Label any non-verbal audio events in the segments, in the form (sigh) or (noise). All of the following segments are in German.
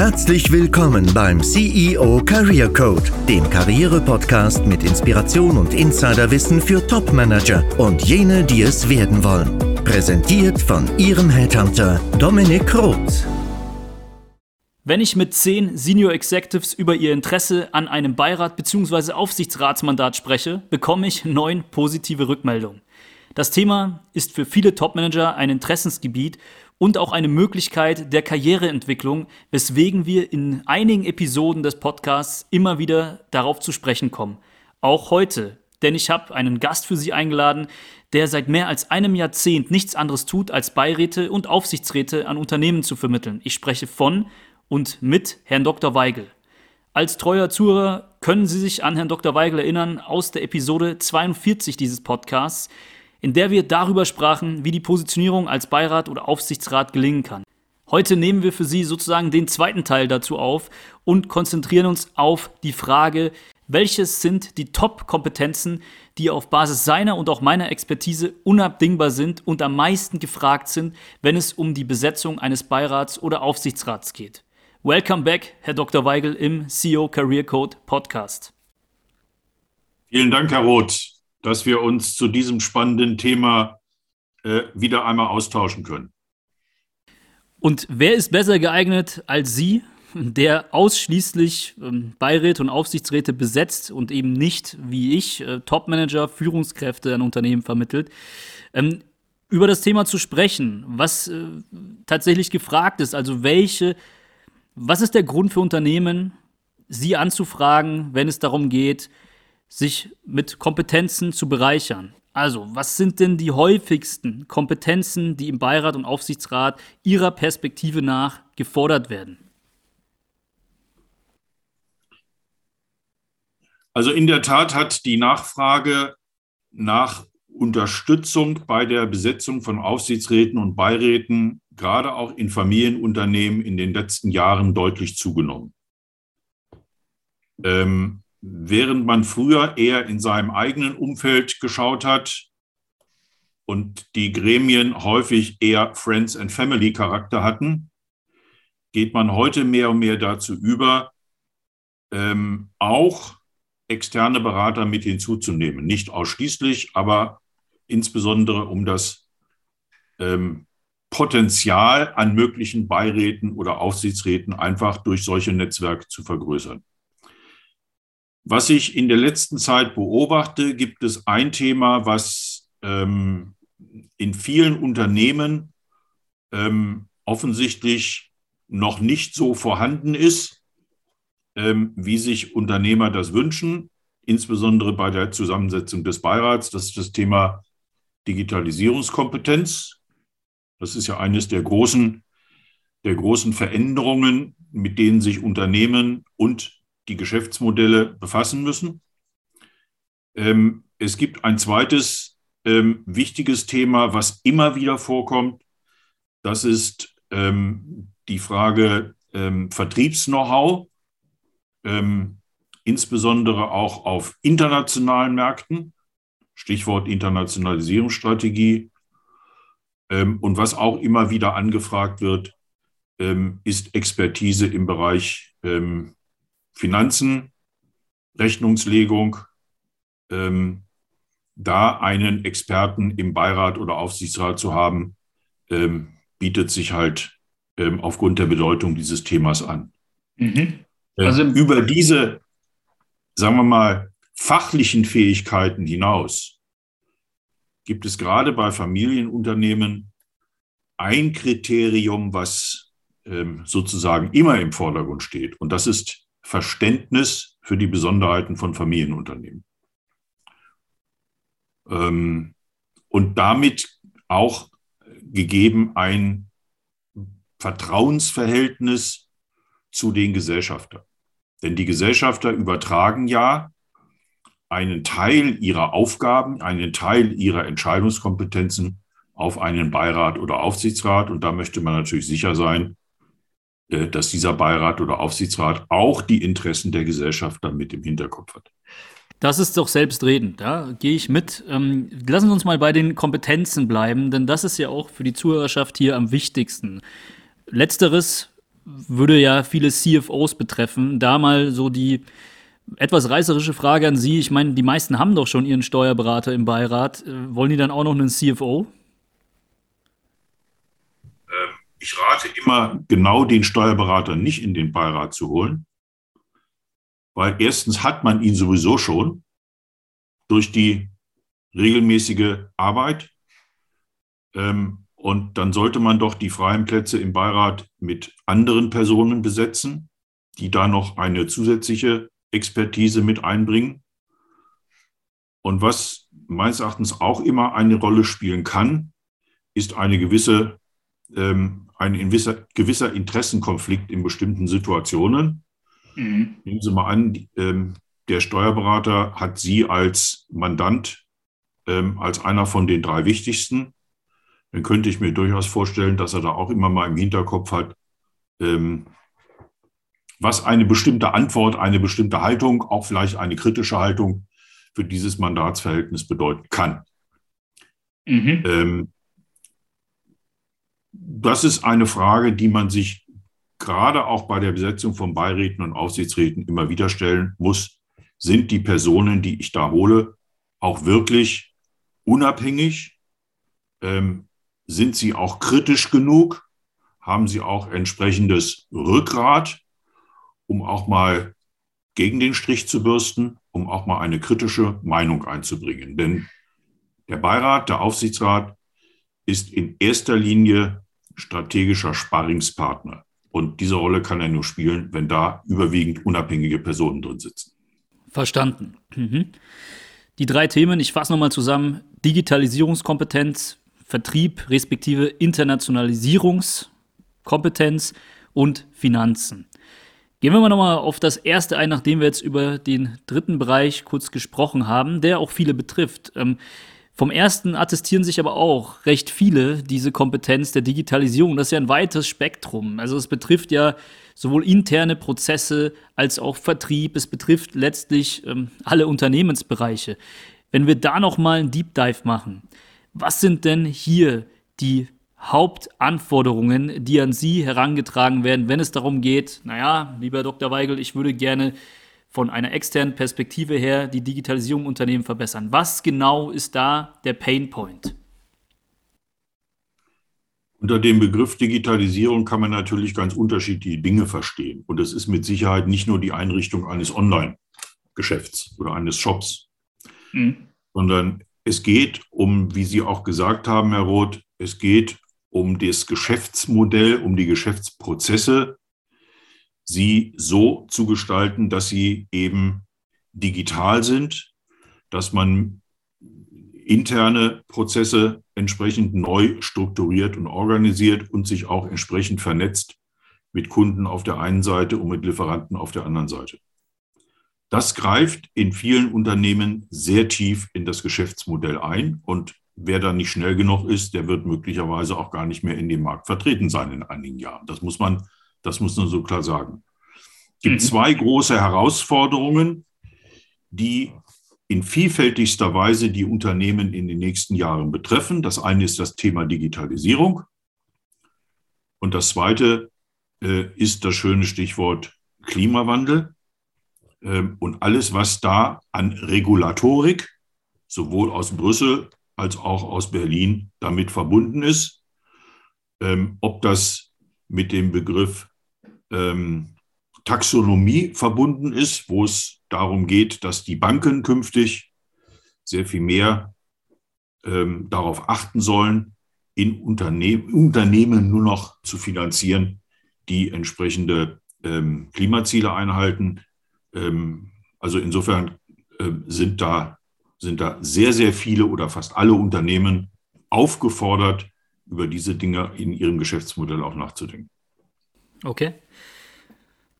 Herzlich willkommen beim CEO Career Code, dem Karriere-Podcast mit Inspiration und Insiderwissen für Top-Manager und jene, die es werden wollen. Präsentiert von Ihrem Headhunter Dominik Roth. Wenn ich mit zehn Senior Executives über ihr Interesse an einem Beirat bzw. Aufsichtsratsmandat spreche, bekomme ich neun positive Rückmeldungen. Das Thema ist für viele Topmanager ein Interessensgebiet und auch eine Möglichkeit der Karriereentwicklung, weswegen wir in einigen Episoden des Podcasts immer wieder darauf zu sprechen kommen. Auch heute, denn ich habe einen Gast für Sie eingeladen, der seit mehr als einem Jahrzehnt nichts anderes tut, als Beiräte und Aufsichtsräte an Unternehmen zu vermitteln. Ich spreche von und mit Herrn Dr. Weigel. Als treuer Zuhörer können Sie sich an Herrn Dr. Weigel erinnern aus der Episode 42 dieses Podcasts, in der wir darüber sprachen, wie die Positionierung als Beirat oder Aufsichtsrat gelingen kann. Heute nehmen wir für Sie sozusagen den zweiten Teil dazu auf und konzentrieren uns auf die Frage, welches sind die Top-Kompetenzen, die auf Basis seiner und auch meiner Expertise unabdingbar sind und am meisten gefragt sind, wenn es um die Besetzung eines Beirats oder Aufsichtsrats geht. Welcome back, Herr Dr. Weigel im CEO Career Code Podcast. Vielen Dank, Herr Roth dass wir uns zu diesem spannenden Thema äh, wieder einmal austauschen können. Und wer ist besser geeignet als Sie, der ausschließlich ähm, Beiräte und Aufsichtsräte besetzt und eben nicht, wie ich, äh, Topmanager, Führungskräfte an Unternehmen vermittelt, ähm, über das Thema zu sprechen, was äh, tatsächlich gefragt ist, also welche, was ist der Grund für Unternehmen, Sie anzufragen, wenn es darum geht, sich mit Kompetenzen zu bereichern. Also, was sind denn die häufigsten Kompetenzen, die im Beirat und Aufsichtsrat Ihrer Perspektive nach gefordert werden? Also in der Tat hat die Nachfrage nach Unterstützung bei der Besetzung von Aufsichtsräten und Beiräten, gerade auch in Familienunternehmen, in den letzten Jahren deutlich zugenommen. Ähm, während man früher eher in seinem eigenen Umfeld geschaut hat und die Gremien häufig eher Friends and Family Charakter hatten, geht man heute mehr und mehr dazu über, ähm, auch externe Berater mit hinzuzunehmen. Nicht ausschließlich, aber insbesondere um das ähm, Potenzial an möglichen Beiräten oder Aufsichtsräten einfach durch solche Netzwerke zu vergrößern. Was ich in der letzten Zeit beobachte, gibt es ein Thema, was ähm, in vielen Unternehmen ähm, offensichtlich noch nicht so vorhanden ist, ähm, wie sich Unternehmer das wünschen, insbesondere bei der Zusammensetzung des Beirats. Das ist das Thema Digitalisierungskompetenz. Das ist ja eines der großen, der großen Veränderungen, mit denen sich Unternehmen und die Geschäftsmodelle befassen müssen. Ähm, es gibt ein zweites ähm, wichtiges Thema, was immer wieder vorkommt. Das ist ähm, die Frage ähm, Vertriebs-Know-how, ähm, insbesondere auch auf internationalen Märkten. Stichwort Internationalisierungsstrategie. Ähm, und was auch immer wieder angefragt wird, ist Expertise im Bereich Finanzen, Rechnungslegung, ähm, da einen Experten im Beirat oder Aufsichtsrat zu haben, ähm, bietet sich halt ähm, aufgrund der Bedeutung dieses Themas an. Mhm. Äh, also über diese, sagen wir mal, fachlichen Fähigkeiten hinaus gibt es gerade bei Familienunternehmen ein Kriterium, was ähm, sozusagen immer im Vordergrund steht. Und das ist Verständnis für die Besonderheiten von Familienunternehmen. Ähm, und damit auch gegeben ein Vertrauensverhältnis zu den Gesellschaftern. Denn die Gesellschafter übertragen ja einen Teil ihrer Aufgaben, einen Teil ihrer Entscheidungskompetenzen auf einen Beirat oder Aufsichtsrat. Und da möchte man natürlich sicher sein, dass dieser Beirat oder Aufsichtsrat auch die Interessen der Gesellschaft dann mit im Hinterkopf hat. Das ist doch selbstredend, da gehe ich mit. Ähm, lassen Sie uns mal bei den Kompetenzen bleiben, denn das ist ja auch für die Zuhörerschaft hier am wichtigsten. Letzteres würde ja viele CFOs betreffen. Da mal so die etwas reißerische Frage an Sie. Ich meine, die meisten haben doch schon ihren Steuerberater im Beirat. Äh, wollen die dann auch noch einen CFO? Ähm, ich rate immer, genau den Steuerberater nicht in den Beirat zu holen, weil erstens hat man ihn sowieso schon durch die regelmäßige Arbeit. Ähm, und dann sollte man doch die freien Plätze im Beirat mit anderen Personen besetzen, die da noch eine zusätzliche Expertise mit einbringen. Und was meines Erachtens auch immer eine Rolle spielen kann, ist eine gewisse, ähm, ein gewisser, gewisser Interessenkonflikt in bestimmten Situationen. Mhm. Nehmen Sie mal an, ähm, der Steuerberater hat Sie als Mandant, ähm, als einer von den drei wichtigsten. Dann könnte ich mir durchaus vorstellen, dass er da auch immer mal im Hinterkopf hat, ähm, was eine bestimmte Antwort, eine bestimmte Haltung, auch vielleicht eine kritische Haltung für dieses Mandatsverhältnis bedeuten kann. Mhm. Ähm, das ist eine Frage, die man sich gerade auch bei der Besetzung von Beiräten und Aufsichtsräten immer wieder stellen muss. Sind die Personen, die ich da hole, auch wirklich unabhängig? Ähm, sind sie auch kritisch genug? Haben sie auch entsprechendes Rückgrat? um auch mal gegen den Strich zu bürsten, um auch mal eine kritische Meinung einzubringen. Denn der Beirat, der Aufsichtsrat ist in erster Linie strategischer Sparringspartner. Und diese Rolle kann er nur spielen, wenn da überwiegend unabhängige Personen drin sitzen. Verstanden. Mhm. Die drei Themen, ich fasse nochmal zusammen. Digitalisierungskompetenz, Vertrieb respektive Internationalisierungskompetenz und Finanzen. Gehen wir mal nochmal auf das erste ein, nachdem wir jetzt über den dritten Bereich kurz gesprochen haben, der auch viele betrifft. Vom ersten attestieren sich aber auch recht viele diese Kompetenz der Digitalisierung. Das ist ja ein weites Spektrum. Also es betrifft ja sowohl interne Prozesse als auch Vertrieb. Es betrifft letztlich ähm, alle Unternehmensbereiche. Wenn wir da nochmal einen Deep Dive machen, was sind denn hier die Hauptanforderungen, die an Sie herangetragen werden, wenn es darum geht, naja, lieber Dr. Weigel, ich würde gerne von einer externen Perspektive her die Digitalisierung im Unternehmen verbessern. Was genau ist da der Pain Point? Unter dem Begriff Digitalisierung kann man natürlich ganz unterschiedliche Dinge verstehen. Und es ist mit Sicherheit nicht nur die Einrichtung eines Online-Geschäfts oder eines Shops, mhm. sondern es geht um, wie Sie auch gesagt haben, Herr Roth, es geht um das Geschäftsmodell, um die Geschäftsprozesse, sie so zu gestalten, dass sie eben digital sind, dass man interne Prozesse entsprechend neu strukturiert und organisiert und sich auch entsprechend vernetzt mit Kunden auf der einen Seite und mit Lieferanten auf der anderen Seite. Das greift in vielen Unternehmen sehr tief in das Geschäftsmodell ein und wer da nicht schnell genug ist, der wird möglicherweise auch gar nicht mehr in dem Markt vertreten sein in einigen Jahren. Das muss man, das muss man so klar sagen. Es gibt mhm. zwei große Herausforderungen, die in vielfältigster Weise die Unternehmen in den nächsten Jahren betreffen. Das eine ist das Thema Digitalisierung und das zweite äh, ist das schöne Stichwort Klimawandel ähm, und alles, was da an Regulatorik sowohl aus Brüssel als auch aus Berlin damit verbunden ist. Ähm, ob das mit dem Begriff ähm, Taxonomie verbunden ist, wo es darum geht, dass die Banken künftig sehr viel mehr ähm, darauf achten sollen, in Unterne Unternehmen nur noch zu finanzieren, die entsprechende ähm, Klimaziele einhalten. Ähm, also insofern äh, sind da sind da sehr, sehr viele oder fast alle Unternehmen aufgefordert, über diese Dinge in ihrem Geschäftsmodell auch nachzudenken. Okay.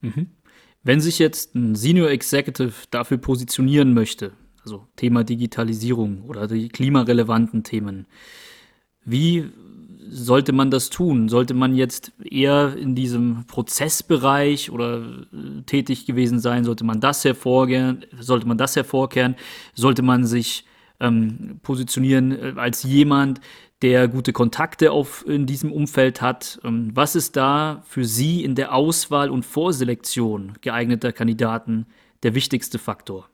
Mhm. Wenn sich jetzt ein Senior Executive dafür positionieren möchte, also Thema Digitalisierung oder die klimarelevanten Themen, wie sollte man das tun? Sollte man jetzt eher in diesem Prozessbereich oder äh, tätig gewesen sein? Sollte man das hervorkehren? Sollte man das hervorkehren? Sollte man sich ähm, positionieren äh, als jemand, der gute Kontakte auf, in diesem Umfeld hat. Ähm, was ist da für Sie in der Auswahl und Vorselektion geeigneter Kandidaten der wichtigste Faktor?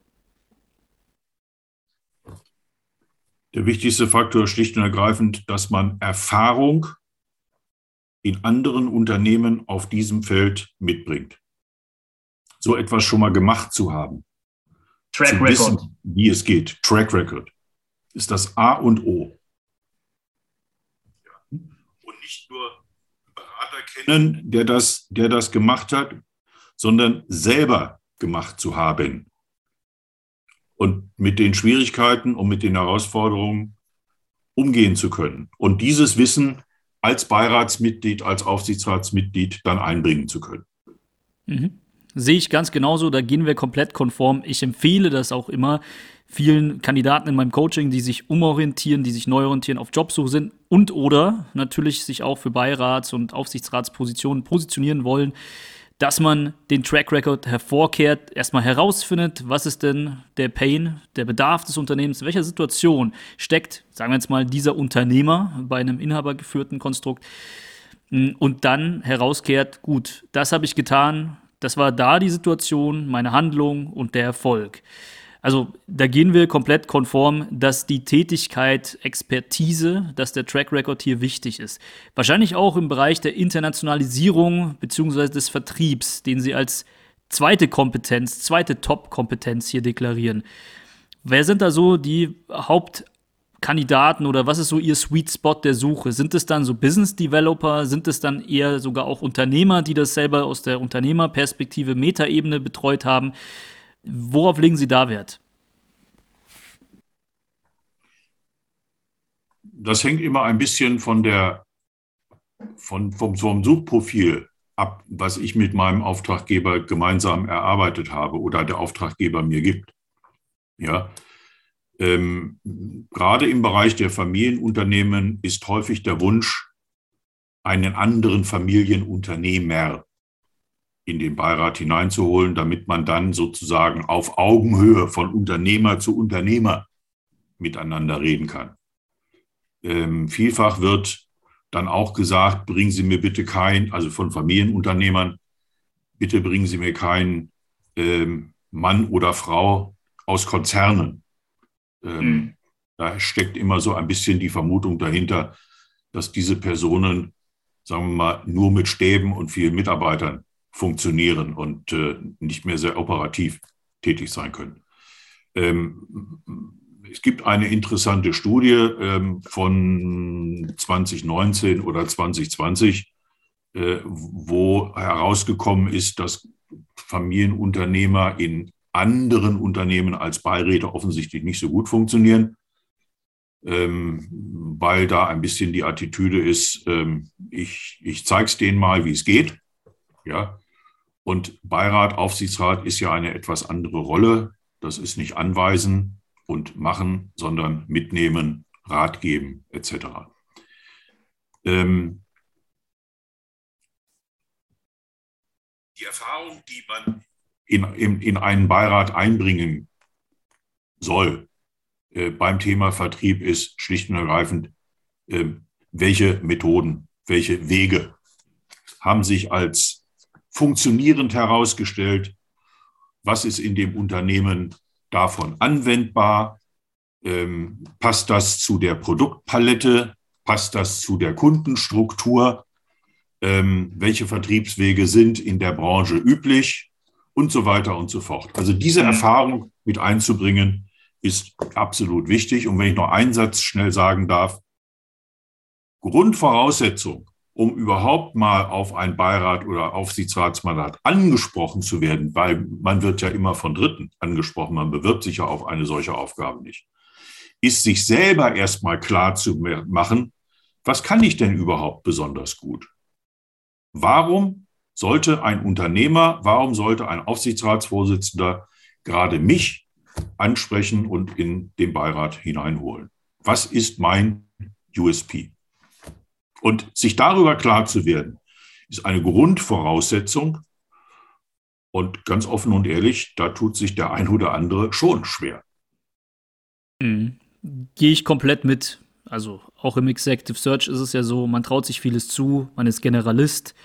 Der wichtigste Faktor ist schlicht und ergreifend, dass man Erfahrung in anderen Unternehmen auf diesem Feld mitbringt. So etwas schon mal gemacht zu haben. Track zu Record. Wissen, wie es geht. Track Record ist das A und O. Nicht nur Berater kennen, der das, der das gemacht hat, sondern selber gemacht zu haben. Und mit den Schwierigkeiten und mit den Herausforderungen umgehen zu können. Und dieses Wissen als Beiratsmitglied, als Aufsichtsratsmitglied dann einbringen zu können. Mhm. Sehe ich ganz genauso, da gehen wir komplett konform. Ich empfehle das auch immer vielen Kandidaten in meinem Coaching, die sich umorientieren, die sich neu orientieren, auf Jobsuche sind und oder natürlich sich auch für Beirats- und Aufsichtsratspositionen positionieren wollen, dass man den Track Record hervorkehrt, erstmal herausfindet, was ist denn der Pain, der Bedarf des Unternehmens, in welcher Situation steckt, sagen wir jetzt mal, dieser Unternehmer bei einem inhabergeführten Konstrukt und dann herauskehrt, gut, das habe ich getan, das war da die Situation, meine Handlung und der Erfolg. Also da gehen wir komplett konform, dass die Tätigkeit, Expertise, dass der Track Record hier wichtig ist. Wahrscheinlich auch im Bereich der Internationalisierung bzw. des Vertriebs, den Sie als zweite Kompetenz, zweite Top-Kompetenz hier deklarieren. Wer sind da so die Hauptkandidaten oder was ist so Ihr Sweet Spot der Suche? Sind es dann so Business Developer? Sind es dann eher sogar auch Unternehmer, die das selber aus der Unternehmerperspektive Metaebene betreut haben? Worauf legen Sie da Wert? Das hängt immer ein bisschen von der, von, vom, vom Suchprofil ab, was ich mit meinem Auftraggeber gemeinsam erarbeitet habe oder der Auftraggeber mir gibt. Ja, ähm, gerade im Bereich der Familienunternehmen ist häufig der Wunsch, einen anderen Familienunternehmer in den Beirat hineinzuholen, damit man dann sozusagen auf Augenhöhe von Unternehmer zu Unternehmer miteinander reden kann. Ähm, vielfach wird dann auch gesagt, bringen Sie mir bitte kein, also von Familienunternehmern, bitte bringen Sie mir keinen ähm, Mann oder Frau aus Konzernen. Ähm, mhm. Da steckt immer so ein bisschen die Vermutung dahinter, dass diese Personen, sagen wir mal, nur mit Stäben und vielen Mitarbeitern funktionieren und äh, nicht mehr sehr operativ tätig sein können. Ähm, es gibt eine interessante Studie ähm, von 2019 oder 2020, äh, wo herausgekommen ist, dass Familienunternehmer in anderen Unternehmen als Beiräte offensichtlich nicht so gut funktionieren, ähm, weil da ein bisschen die Attitüde ist, ähm, ich, ich zeige es denen mal, wie es geht. Ja, und Beirat, Aufsichtsrat ist ja eine etwas andere Rolle. Das ist nicht anweisen und machen, sondern mitnehmen, Rat geben etc. Ähm, die Erfahrung, die man in, in, in einen Beirat einbringen soll äh, beim Thema Vertrieb, ist schlicht und ergreifend, äh, welche Methoden, welche Wege haben sich als funktionierend herausgestellt, was ist in dem Unternehmen davon anwendbar, ähm, passt das zu der Produktpalette, passt das zu der Kundenstruktur, ähm, welche Vertriebswege sind in der Branche üblich und so weiter und so fort. Also diese mhm. Erfahrung mit einzubringen, ist absolut wichtig. Und wenn ich noch einen Satz schnell sagen darf, Grundvoraussetzung um überhaupt mal auf ein Beirat oder Aufsichtsratsmandat angesprochen zu werden, weil man wird ja immer von Dritten angesprochen, man bewirbt sich ja auf eine solche Aufgabe nicht, ist sich selber erstmal klar zu machen, was kann ich denn überhaupt besonders gut? Warum sollte ein Unternehmer, warum sollte ein Aufsichtsratsvorsitzender gerade mich ansprechen und in den Beirat hineinholen? Was ist mein USP? Und sich darüber klar zu werden, ist eine Grundvoraussetzung. Und ganz offen und ehrlich, da tut sich der ein oder andere schon schwer. Mhm. Gehe ich komplett mit. Also auch im Executive Search ist es ja so, man traut sich vieles zu, man ist Generalist,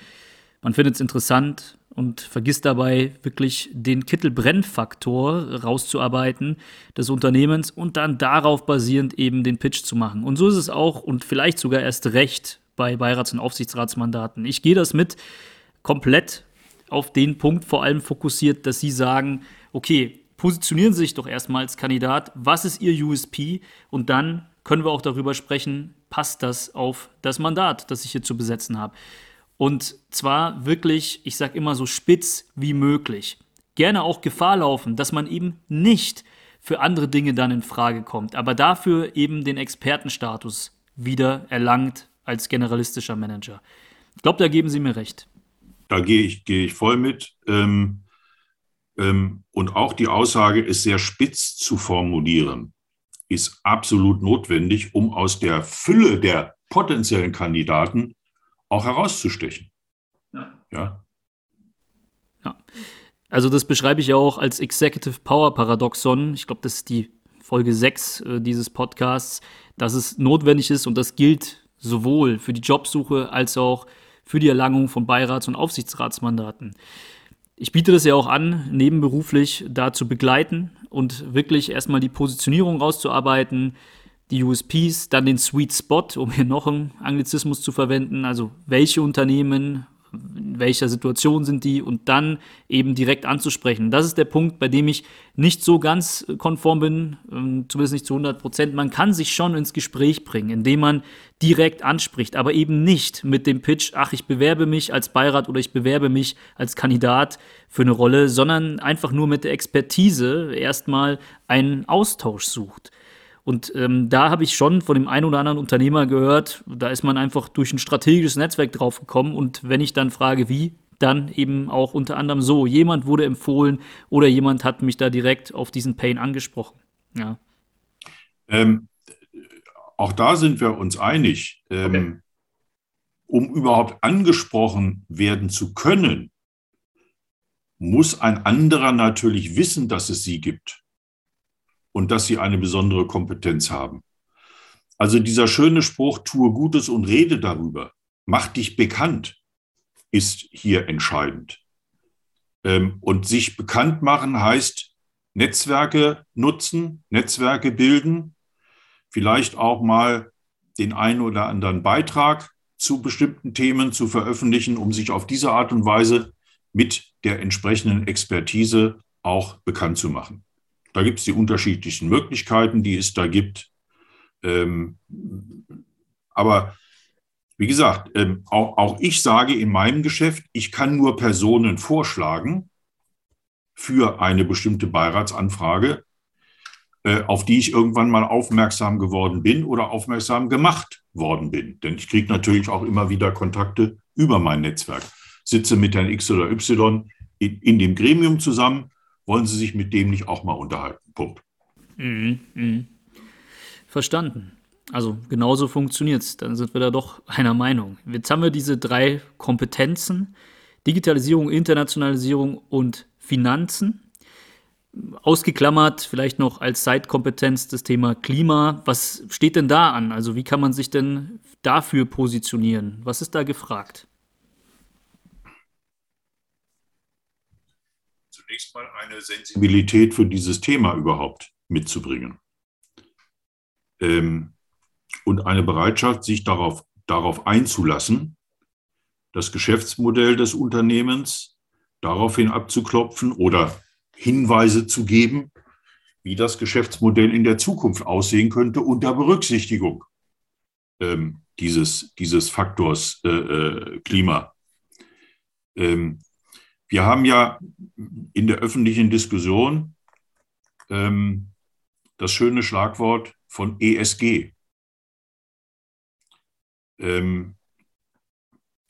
man findet es interessant und vergisst dabei wirklich den Kittelbrennfaktor rauszuarbeiten des Unternehmens und dann darauf basierend eben den Pitch zu machen. Und so ist es auch und vielleicht sogar erst recht bei Beirats- und Aufsichtsratsmandaten. Ich gehe das mit komplett auf den Punkt vor allem fokussiert, dass Sie sagen, okay, positionieren Sie sich doch erstmal als Kandidat, was ist Ihr USP und dann können wir auch darüber sprechen, passt das auf das Mandat, das ich hier zu besetzen habe. Und zwar wirklich, ich sage immer so spitz wie möglich. Gerne auch Gefahr laufen, dass man eben nicht für andere Dinge dann in Frage kommt, aber dafür eben den Expertenstatus wieder erlangt als generalistischer Manager. Ich glaube, da geben Sie mir recht. Da gehe ich, gehe ich voll mit. Ähm, ähm, und auch die Aussage ist sehr spitz zu formulieren, ist absolut notwendig, um aus der Fülle der potenziellen Kandidaten auch herauszustechen. Ja. ja. ja. Also das beschreibe ich ja auch als Executive Power Paradoxon. Ich glaube, das ist die Folge 6 äh, dieses Podcasts, dass es notwendig ist und das gilt sowohl für die Jobsuche als auch für die Erlangung von Beirats- und Aufsichtsratsmandaten. Ich biete das ja auch an, nebenberuflich da zu begleiten und wirklich erstmal die Positionierung rauszuarbeiten, die USPs, dann den Sweet Spot, um hier noch einen Anglizismus zu verwenden, also welche Unternehmen, in welcher Situation sind die und dann eben direkt anzusprechen. Das ist der Punkt, bei dem ich nicht so ganz konform bin, ähm, zumindest nicht zu 100 Prozent. Man kann sich schon ins Gespräch bringen, indem man direkt anspricht, aber eben nicht mit dem Pitch, ach, ich bewerbe mich als Beirat oder ich bewerbe mich als Kandidat für eine Rolle, sondern einfach nur mit der Expertise erstmal einen Austausch sucht. Und ähm, da habe ich schon von dem einen oder anderen Unternehmer gehört, da ist man einfach durch ein strategisches Netzwerk draufgekommen. Und wenn ich dann frage, wie, dann eben auch unter anderem so. Jemand wurde empfohlen oder jemand hat mich da direkt auf diesen Pain angesprochen. Ja. Ähm, auch da sind wir uns einig. Ähm, okay. Um überhaupt angesprochen werden zu können, muss ein anderer natürlich wissen, dass es sie gibt und dass sie eine besondere Kompetenz haben. Also dieser schöne Spruch, tue Gutes und rede darüber, mach dich bekannt, ist hier entscheidend. Ähm, und sich bekannt machen heißt Netzwerke nutzen, Netzwerke bilden, vielleicht auch mal den einen oder anderen Beitrag zu bestimmten Themen zu veröffentlichen, um sich auf diese Art und Weise mit der entsprechenden Expertise auch bekannt zu machen. Da gibt es die unterschiedlichsten Möglichkeiten, die es da gibt. Ähm, aber wie gesagt, ähm, auch, auch ich sage in meinem Geschäft, ich kann nur Personen vorschlagen für eine bestimmte Beiratsanfrage, äh, auf die ich irgendwann mal aufmerksam geworden bin oder aufmerksam gemacht worden bin. Denn ich kriege natürlich auch immer wieder Kontakte über mein Netzwerk. Sitze mit Herrn X oder Y in, in dem Gremium zusammen wollen Sie sich mit dem nicht auch mal unterhalten? Punkt. Mhm, mh. Verstanden. Also genauso funktioniert es. Dann sind wir da doch einer Meinung. Jetzt haben wir diese drei Kompetenzen. Digitalisierung, Internationalisierung und Finanzen. Ausgeklammert vielleicht noch als Zeitkompetenz das Thema Klima. Was steht denn da an? Also wie kann man sich denn dafür positionieren? Was ist da gefragt? Zunächst mal eine Sensibilität für dieses Thema überhaupt mitzubringen. Ähm, und eine Bereitschaft, sich darauf, darauf einzulassen, das Geschäftsmodell des Unternehmens daraufhin abzuklopfen oder Hinweise zu geben, wie das Geschäftsmodell in der Zukunft aussehen könnte unter Berücksichtigung ähm, dieses, dieses Faktors äh, äh, Klima. Ähm, wir haben ja in der öffentlichen Diskussion ähm, das schöne Schlagwort von ESG. Ähm,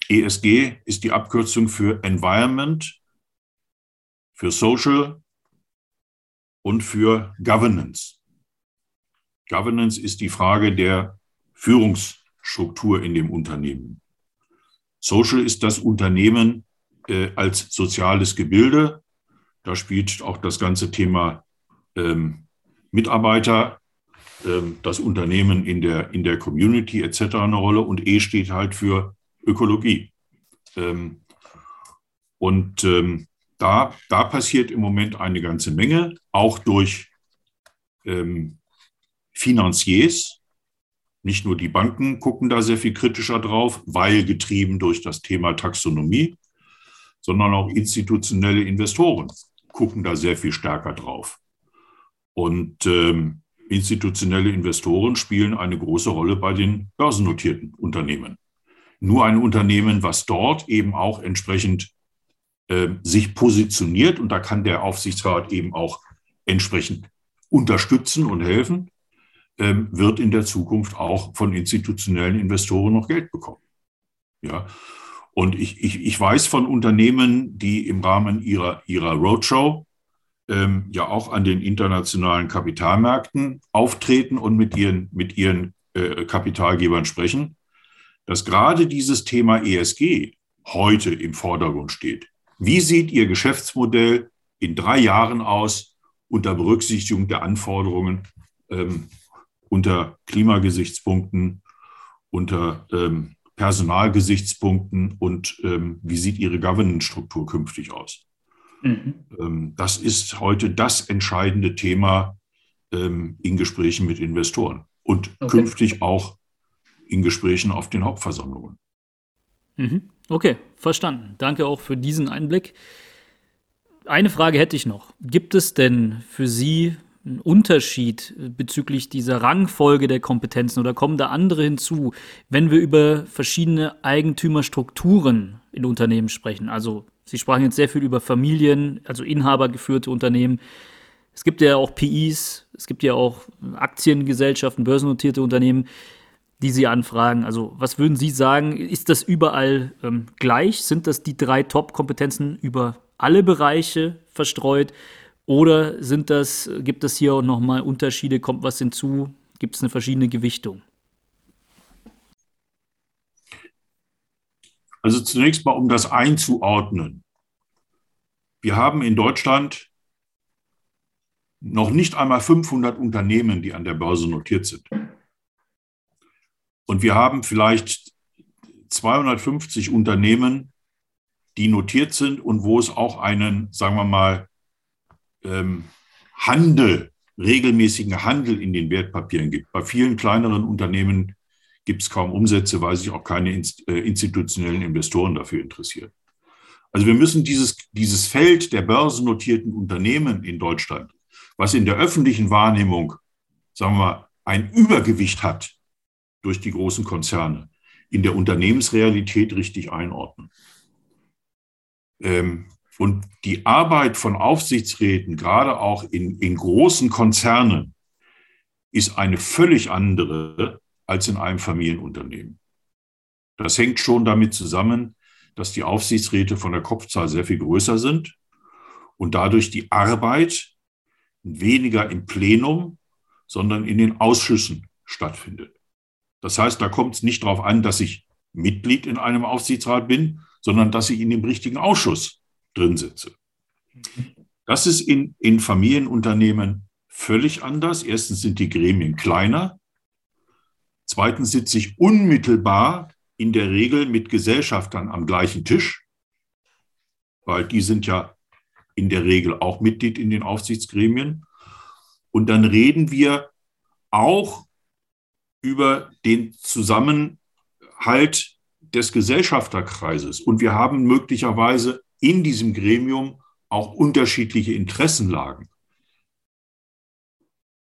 ESG ist die Abkürzung für Environment, für Social und für Governance. Governance ist die Frage der Führungsstruktur in dem Unternehmen. Social ist das Unternehmen äh, als soziales Gebilde. Da spielt auch das ganze Thema ähm, Mitarbeiter ähm, das Unternehmen in der, in der Community etc. eine Rolle und E steht halt für Ökologie. Ähm, und ähm, da, da passiert im Moment eine ganze Menge, auch durch ähm, Finanziers. Nicht nur die Banken gucken da sehr viel kritischer drauf, weil getrieben durch das Thema Taxonomie, sondern auch institutionelle Investoren gucken da sehr viel stärker drauf. Und ähm, institutionelle Investoren spielen eine große Rolle bei den börsennotierten Unternehmen. Nur ein Unternehmen, was dort eben auch entsprechend äh, sich positioniert, und da kann der Aufsichtsrat eben auch entsprechend unterstützen und helfen, äh, wird in der Zukunft auch von institutionellen Investoren noch Geld bekommen. Ja. Und ich, ich, ich weiß von Unternehmen, die im Rahmen ihrer, ihrer Roadshow ähm, ja auch an den internationalen Kapitalmärkten auftreten und mit ihren, mit ihren äh, Kapitalgebern sprechen, dass gerade dieses Thema ESG heute im Vordergrund steht. Wie sieht Ihr Geschäftsmodell in drei Jahren aus unter Berücksichtigung der Anforderungen, ähm, unter Klimagesichtspunkten, unter ähm, Personalgesichtspunkten und ähm, wie sieht Ihre Governance-Struktur künftig aus? Mhm. Ähm, das ist heute das entscheidende Thema ähm, in Gesprächen mit Investoren und okay. künftig auch in Gesprächen auf den Hauptversammlungen. Mhm. Okay, verstanden. Danke auch für diesen Einblick. Eine Frage hätte ich noch. Gibt es denn für Sie einen Unterschied bezüglich dieser Rangfolge der Kompetenzen oder kommen da andere hinzu, wenn wir über verschiedene Eigentümerstrukturen in Unternehmen sprechen? Also Sie sprachen jetzt sehr viel über Familien, also inhabergeführte Unternehmen. Es gibt ja auch PIs, es gibt ja auch Aktiengesellschaften, börsennotierte Unternehmen, die Sie anfragen. Also was würden Sie sagen, ist das überall ähm, gleich? Sind das die drei Top-Kompetenzen über alle Bereiche verstreut? Oder sind das, gibt es hier auch nochmal Unterschiede? Kommt was hinzu? Gibt es eine verschiedene Gewichtung? Also zunächst mal, um das einzuordnen. Wir haben in Deutschland noch nicht einmal 500 Unternehmen, die an der Börse notiert sind. Und wir haben vielleicht 250 Unternehmen, die notiert sind und wo es auch einen, sagen wir mal, ähm, Handel, regelmäßigen Handel in den Wertpapieren gibt. Bei vielen kleineren Unternehmen gibt es kaum Umsätze, weil sich auch keine äh, institutionellen Investoren dafür interessieren. Also wir müssen dieses, dieses Feld der börsennotierten Unternehmen in Deutschland, was in der öffentlichen Wahrnehmung, sagen wir mal, ein Übergewicht hat durch die großen Konzerne, in der Unternehmensrealität richtig einordnen. Ähm, und die Arbeit von Aufsichtsräten, gerade auch in, in großen Konzernen, ist eine völlig andere als in einem Familienunternehmen. Das hängt schon damit zusammen, dass die Aufsichtsräte von der Kopfzahl sehr viel größer sind und dadurch die Arbeit weniger im Plenum, sondern in den Ausschüssen stattfindet. Das heißt, da kommt es nicht darauf an, dass ich Mitglied in einem Aufsichtsrat bin, sondern dass ich in dem richtigen Ausschuss drin sitze. Das ist in, in Familienunternehmen völlig anders. Erstens sind die Gremien kleiner. Zweitens sitze ich unmittelbar in der Regel mit Gesellschaftern am gleichen Tisch, weil die sind ja in der Regel auch Mitglied in den Aufsichtsgremien. Und dann reden wir auch über den Zusammenhalt des Gesellschafterkreises. Und wir haben möglicherweise in diesem Gremium auch unterschiedliche Interessenlagen.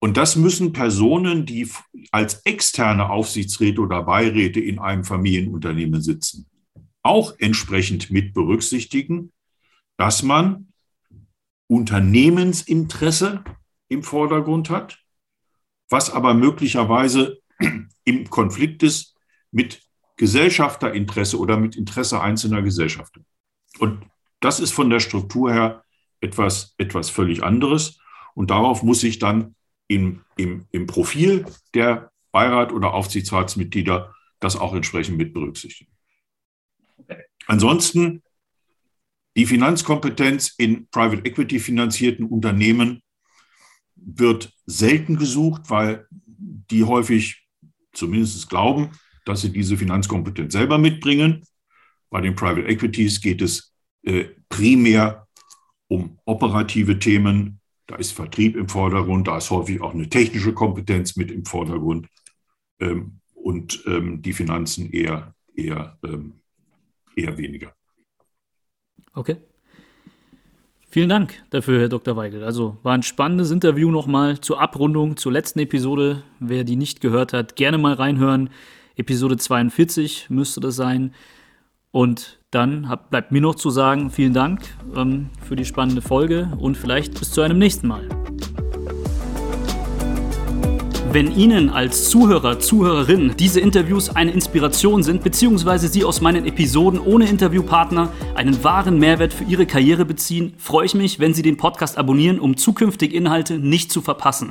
Und das müssen Personen, die als externe Aufsichtsräte oder Beiräte in einem Familienunternehmen sitzen, auch entsprechend mit berücksichtigen, dass man Unternehmensinteresse im Vordergrund hat, was aber möglicherweise (clears throat) im Konflikt ist mit Gesellschafterinteresse oder mit Interesse einzelner Gesellschaften. Und das ist von der Struktur her etwas, etwas völlig anderes. Und darauf muss sich dann im, im, im Profil der Beirat oder Aufsichtsratsmitglieder das auch entsprechend mit berücksichtigen. Ansonsten die Finanzkompetenz in Private Equity finanzierten Unternehmen wird selten gesucht, weil die häufig zumindest glauben, dass sie diese Finanzkompetenz selber mitbringen. Bei den Private Equities geht es äh, primär um operative Themen. Da ist Vertrieb im Vordergrund, da ist häufig auch eine technische Kompetenz mit im Vordergrund ähm, und ähm, die Finanzen eher, eher, ähm, eher weniger. Okay. Vielen Dank dafür, Herr Dr. Weigel. Also war ein spannendes Interview nochmal zur Abrundung, zur letzten Episode. Wer die nicht gehört hat, gerne mal reinhören. Episode 42 müsste das sein. Und dann hab, bleibt mir noch zu sagen, vielen Dank ähm, für die spannende Folge und vielleicht bis zu einem nächsten Mal. Wenn Ihnen als Zuhörer, Zuhörerin diese Interviews eine Inspiration sind, beziehungsweise Sie aus meinen Episoden ohne Interviewpartner einen wahren Mehrwert für Ihre Karriere beziehen, freue ich mich, wenn Sie den Podcast abonnieren, um zukünftige Inhalte nicht zu verpassen.